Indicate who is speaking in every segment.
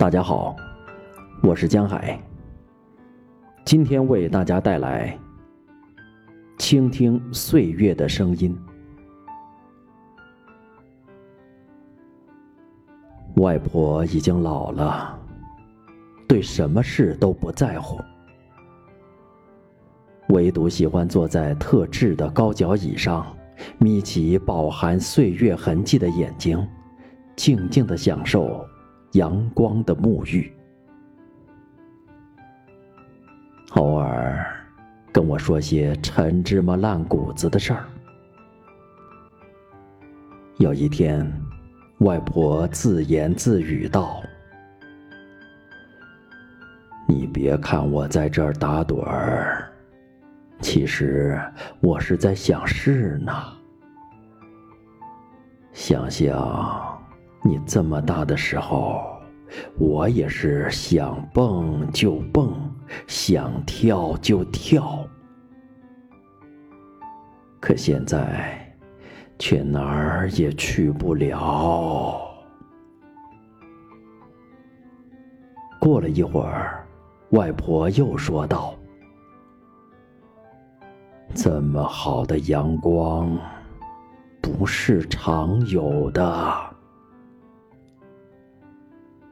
Speaker 1: 大家好，我是江海。今天为大家带来倾听岁月的声音。外婆已经老了，对什么事都不在乎，唯独喜欢坐在特制的高脚椅上，眯起饱含岁月痕迹的眼睛，静静的享受阳光的沐浴。偶尔跟我说些陈芝麻烂谷子的事儿。有一天，外婆自言自语道：“你别看我在这儿打盹儿，其实我是在想事呢。想想你这么大的时候，我也是想蹦就蹦。”想跳就跳，可现在却哪儿也去不了。过了一会儿，外婆又说道：“这么好的阳光，不是常有的。”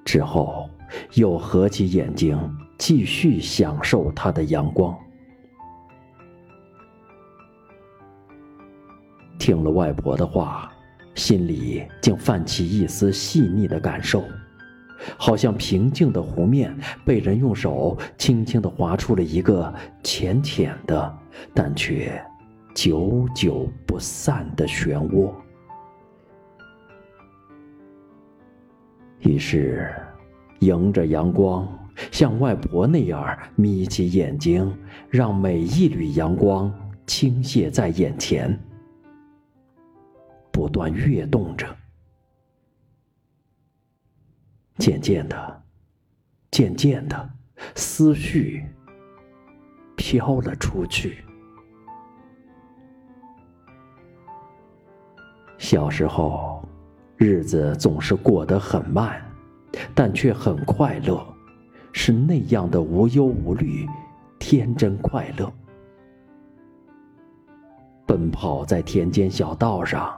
Speaker 1: 之后又合起眼睛。继续享受它的阳光。听了外婆的话，心里竟泛起一丝细腻的感受，好像平静的湖面被人用手轻轻的划出了一个浅浅的，但却久久不散的漩涡。于是，迎着阳光。像外婆那样眯起眼睛，让每一缕阳光倾泻在眼前，不断跃动着。渐渐的，渐渐的，思绪飘了出去。小时候，日子总是过得很慢，但却很快乐。是那样的无忧无虑，天真快乐。奔跑在田间小道上，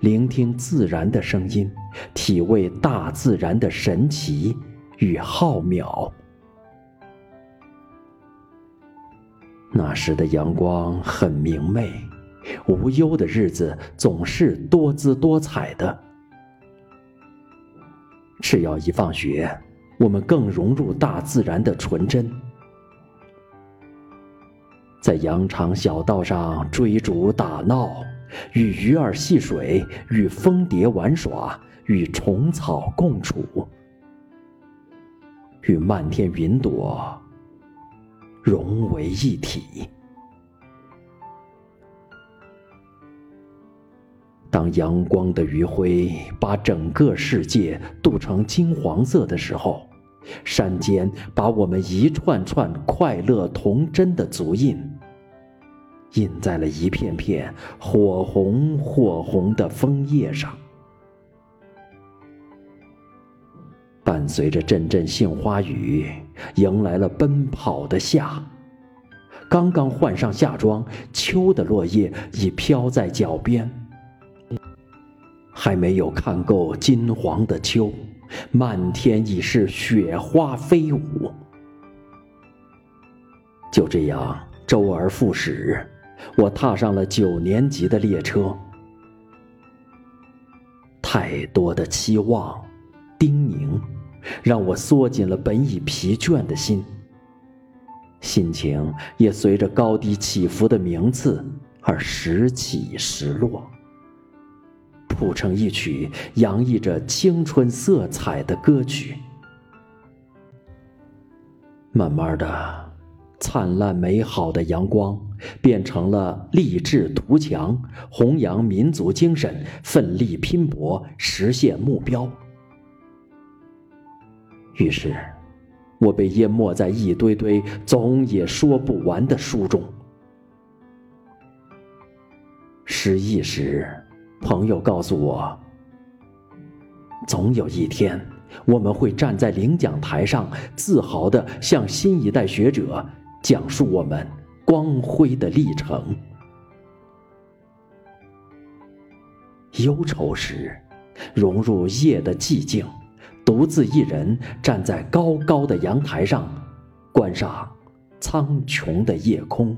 Speaker 1: 聆听自然的声音，体味大自然的神奇与浩渺。那时的阳光很明媚，无忧的日子总是多姿多彩的。只要一放学。我们更融入大自然的纯真，在羊肠小道上追逐打闹，与鱼儿戏水，与蜂蝶玩耍，与虫草共处，与漫天云朵融为一体。当阳光的余晖把整个世界镀成金黄色的时候。山间把我们一串串快乐童真的足印，印在了一片片火红火红的枫叶上。伴随着阵阵杏花雨，迎来了奔跑的夏。刚刚换上夏装，秋的落叶已飘在脚边，还没有看够金黄的秋。漫天已是雪花飞舞，就这样周而复始，我踏上了九年级的列车。太多的期望、叮咛，让我缩紧了本已疲倦的心，心情也随着高低起伏的名次而时起时落。谱成一曲洋溢着青春色彩的歌曲。慢慢的，灿烂美好的阳光变成了励志图强，弘扬民族精神，奋力拼搏，实现目标。于是，我被淹没在一堆堆总也说不完的书中。失意时。朋友告诉我，总有一天，我们会站在领奖台上，自豪地向新一代学者讲述我们光辉的历程。忧愁时，融入夜的寂静，独自一人站在高高的阳台上，观赏苍穹的夜空，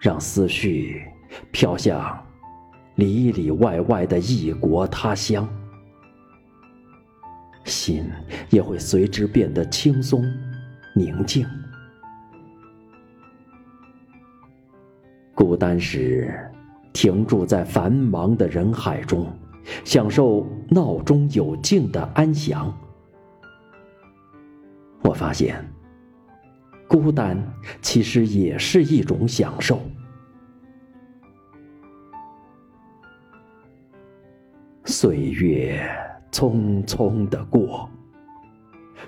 Speaker 1: 让思绪飘向里里外外的异国他乡，心也会随之变得轻松、宁静。孤单时。停驻在繁忙的人海中，享受闹中有静的安详。我发现，孤单其实也是一种享受。岁月匆匆的过，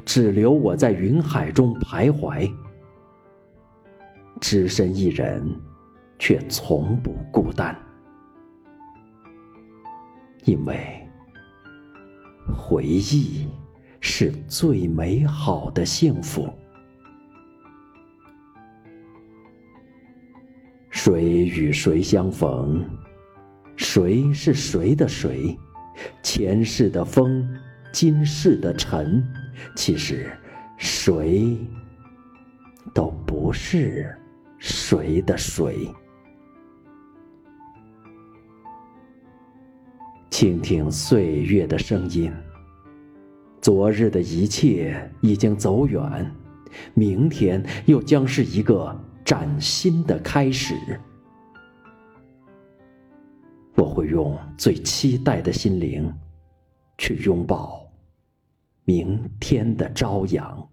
Speaker 1: 只留我在云海中徘徊，只身一人。却从不孤单，因为回忆是最美好的幸福。谁与谁相逢？谁是谁的谁？前世的风，今世的尘，其实谁都不是谁的谁。倾听岁月的声音，昨日的一切已经走远，明天又将是一个崭新的开始。我会用最期待的心灵，去拥抱明天的朝阳。